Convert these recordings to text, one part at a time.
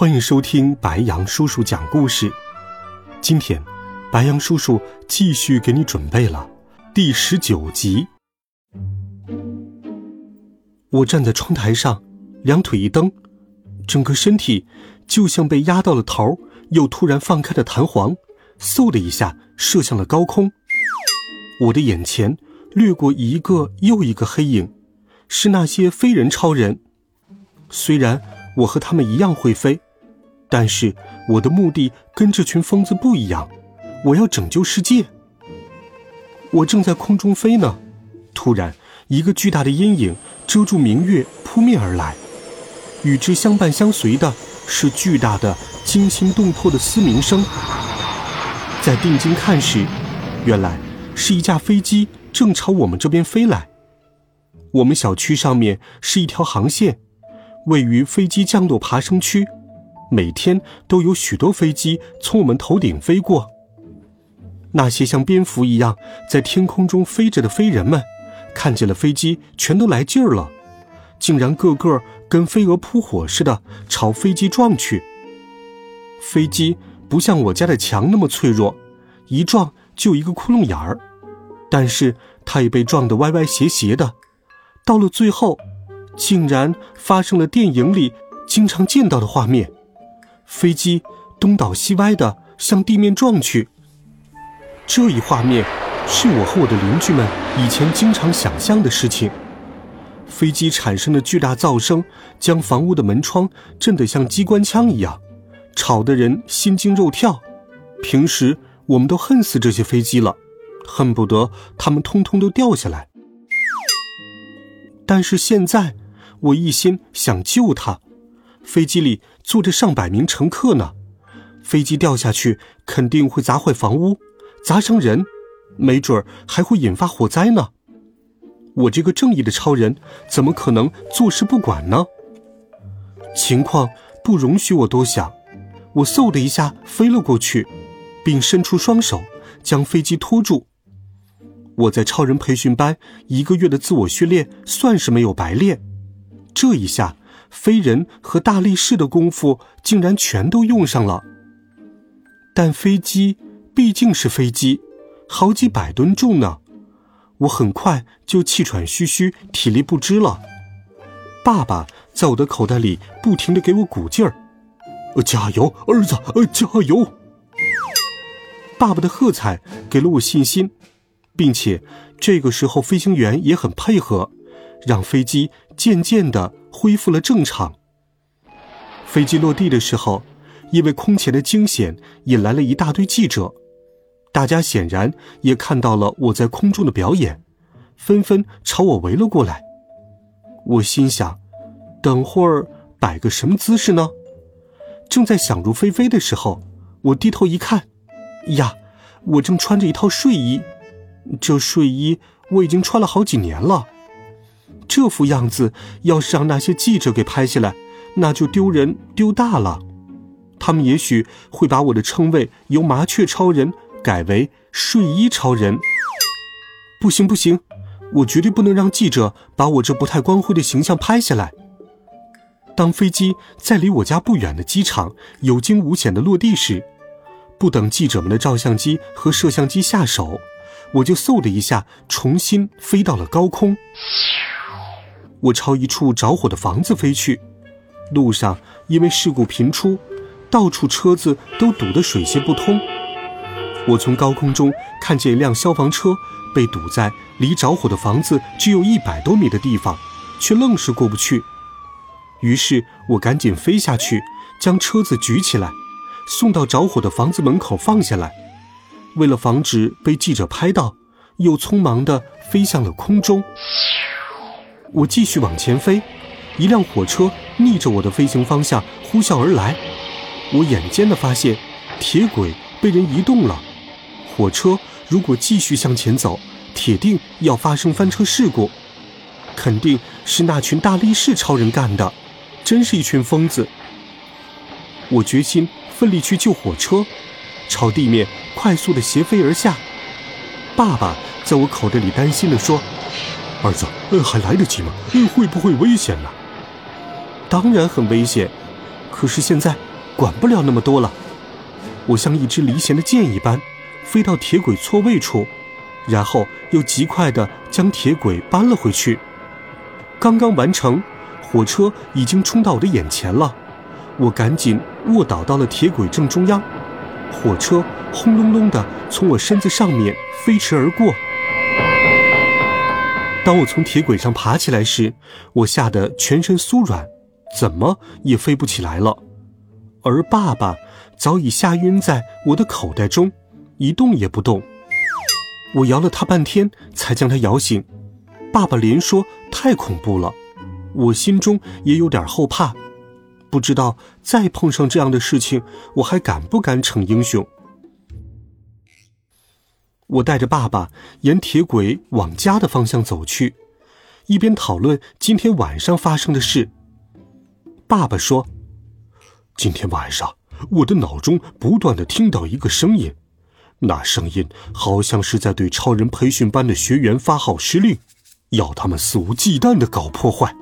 欢迎收听白羊叔叔讲故事。今天，白羊叔叔继续给你准备了第十九集。我站在窗台上，两腿一蹬，整个身体就像被压到了头，又突然放开的弹簧，嗖的一下射向了高空。我的眼前掠过一个又一个黑影，是那些飞人超人。虽然我和他们一样会飞。但是我的目的跟这群疯子不一样，我要拯救世界。我正在空中飞呢，突然一个巨大的阴影遮住明月扑面而来，与之相伴相随的是巨大的惊心动魄的嘶鸣声。在定睛看时，原来是一架飞机正朝我们这边飞来。我们小区上面是一条航线，位于飞机降落爬升区。每天都有许多飞机从我们头顶飞过。那些像蝙蝠一样在天空中飞着的飞人们，看见了飞机，全都来劲儿了，竟然个个跟飞蛾扑火似的朝飞机撞去。飞机不像我家的墙那么脆弱，一撞就一个窟窿眼儿，但是它也被撞得歪歪斜斜的。到了最后，竟然发生了电影里经常见到的画面。飞机东倒西歪的向地面撞去。这一画面是我和我的邻居们以前经常想象的事情。飞机产生的巨大噪声将房屋的门窗震得像机关枪一样，吵得人心惊肉跳。平时我们都恨死这些飞机了，恨不得它们通通都掉下来。但是现在，我一心想救它。飞机里坐着上百名乘客呢，飞机掉下去肯定会砸坏房屋，砸伤人，没准儿还会引发火灾呢。我这个正义的超人怎么可能坐视不管呢？情况不容许我多想，我嗖的一下飞了过去，并伸出双手将飞机拖住。我在超人培训班一个月的自我训练算是没有白练，这一下。飞人和大力士的功夫竟然全都用上了，但飞机毕竟是飞机，好几百吨重呢，我很快就气喘吁吁、体力不支了。爸爸在我的口袋里不停的给我鼓劲儿：“加油，儿子，呃，加油！”爸爸的喝彩给了我信心，并且这个时候飞行员也很配合，让飞机渐渐的。恢复了正常。飞机落地的时候，因为空前的惊险，引来了一大堆记者。大家显然也看到了我在空中的表演，纷纷朝我围了过来。我心想，等会儿摆个什么姿势呢？正在想入非非的时候，我低头一看，呀，我正穿着一套睡衣。这睡衣我已经穿了好几年了。这副样子，要是让那些记者给拍下来，那就丢人丢大了。他们也许会把我的称谓由麻雀超人改为睡衣超人。不行不行，我绝对不能让记者把我这不太光辉的形象拍下来。当飞机在离我家不远的机场有惊无险的落地时，不等记者们的照相机和摄像机下手，我就嗖的一下重新飞到了高空。我朝一处着火的房子飞去，路上因为事故频出，到处车子都堵得水泄不通。我从高空中看见一辆消防车被堵在离着火的房子只有一百多米的地方，却愣是过不去。于是我赶紧飞下去，将车子举起来，送到着火的房子门口放下来。为了防止被记者拍到，又匆忙地飞向了空中。我继续往前飞，一辆火车逆着我的飞行方向呼啸而来，我眼尖的发现，铁轨被人移动了。火车如果继续向前走，铁定要发生翻车事故。肯定是那群大力士超人干的，真是一群疯子。我决心奋力去救火车，朝地面快速的斜飞而下。爸爸在我口袋里担心的说：“儿子，呃，还来得及吗？会不会危险呢？”当然很危险，可是现在管不了那么多了。我像一支离弦的箭一般，飞到铁轨错位处，然后又极快地将铁轨搬了回去。刚刚完成，火车已经冲到我的眼前了。我赶紧卧倒到了铁轨正中央，火车轰隆隆地从我身子上面飞驰而过。当我从铁轨上爬起来时，我吓得全身酥软，怎么也飞不起来了。而爸爸早已吓晕在我的口袋中，一动也不动。我摇了他半天，才将他摇醒。爸爸连说太恐怖了，我心中也有点后怕，不知道再碰上这样的事情，我还敢不敢逞英雄。我带着爸爸沿铁轨往家的方向走去，一边讨论今天晚上发生的事。爸爸说：“今天晚上我的脑中不断的听到一个声音，那声音好像是在对超人培训班的学员发号施令。”要他们肆无忌惮的搞破坏。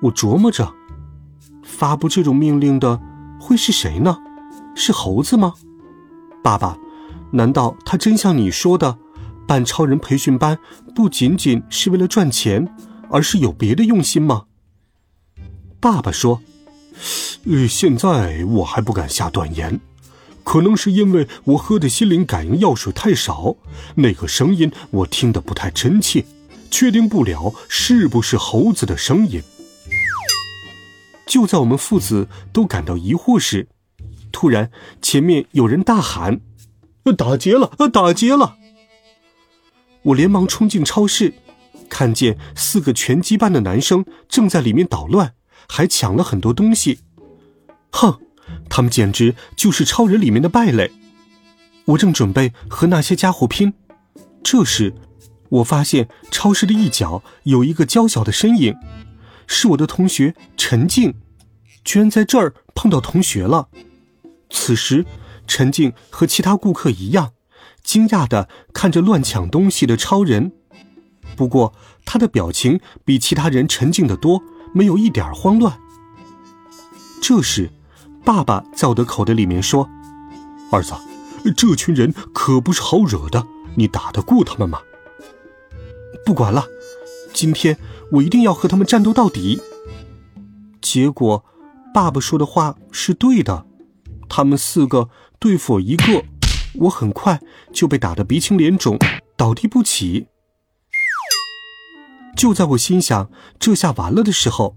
我琢磨着，发布这种命令的会是谁呢？是猴子吗？爸爸，难道他真像你说的，办超人培训班不仅仅是为了赚钱，而是有别的用心吗？爸爸说：“呃，现在我还不敢下断言，可能是因为我喝的心灵感应药水太少，那个声音我听得不太真切。”确定不了是不是猴子的声音。就在我们父子都感到疑惑时，突然前面有人大喊：“打劫了！打劫了！”我连忙冲进超市，看见四个拳击班的男生正在里面捣乱，还抢了很多东西。哼，他们简直就是超人里面的败类。我正准备和那些家伙拼，这时。我发现超市的一角有一个娇小的身影，是我的同学陈静，居然在这儿碰到同学了。此时，陈静和其他顾客一样，惊讶地看着乱抢东西的超人。不过，他的表情比其他人沉静得多，没有一点慌乱。这时，爸爸在我的口袋里面说：“儿子，这群人可不是好惹的，你打得过他们吗？”不管了，今天我一定要和他们战斗到底。结果，爸爸说的话是对的，他们四个对付我一个，我很快就被打得鼻青脸肿，倒地不起。就在我心想这下完了的时候，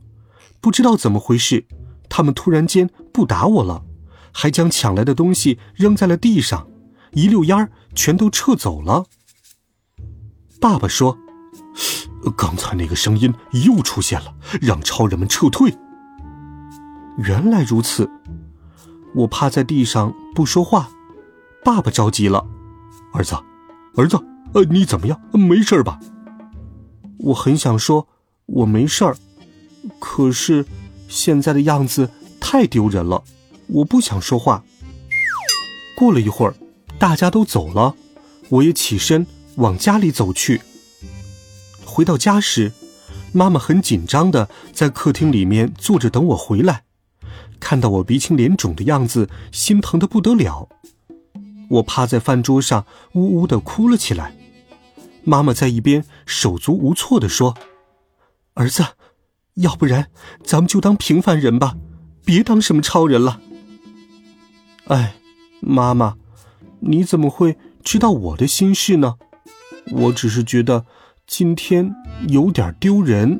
不知道怎么回事，他们突然间不打我了，还将抢来的东西扔在了地上，一溜烟儿全都撤走了。爸爸说。刚才那个声音又出现了，让超人们撤退。原来如此，我趴在地上不说话。爸爸着急了：“儿子，儿子，呃，你怎么样？没事吧？”我很想说我没事儿，可是现在的样子太丢人了，我不想说话。过了一会儿，大家都走了，我也起身往家里走去。回到家时，妈妈很紧张的在客厅里面坐着等我回来。看到我鼻青脸肿的样子，心疼的不得了。我趴在饭桌上，呜呜的哭了起来。妈妈在一边手足无措的说：“儿子，要不然咱们就当平凡人吧，别当什么超人了。”哎，妈妈，你怎么会知道我的心事呢？我只是觉得。今天有点丢人。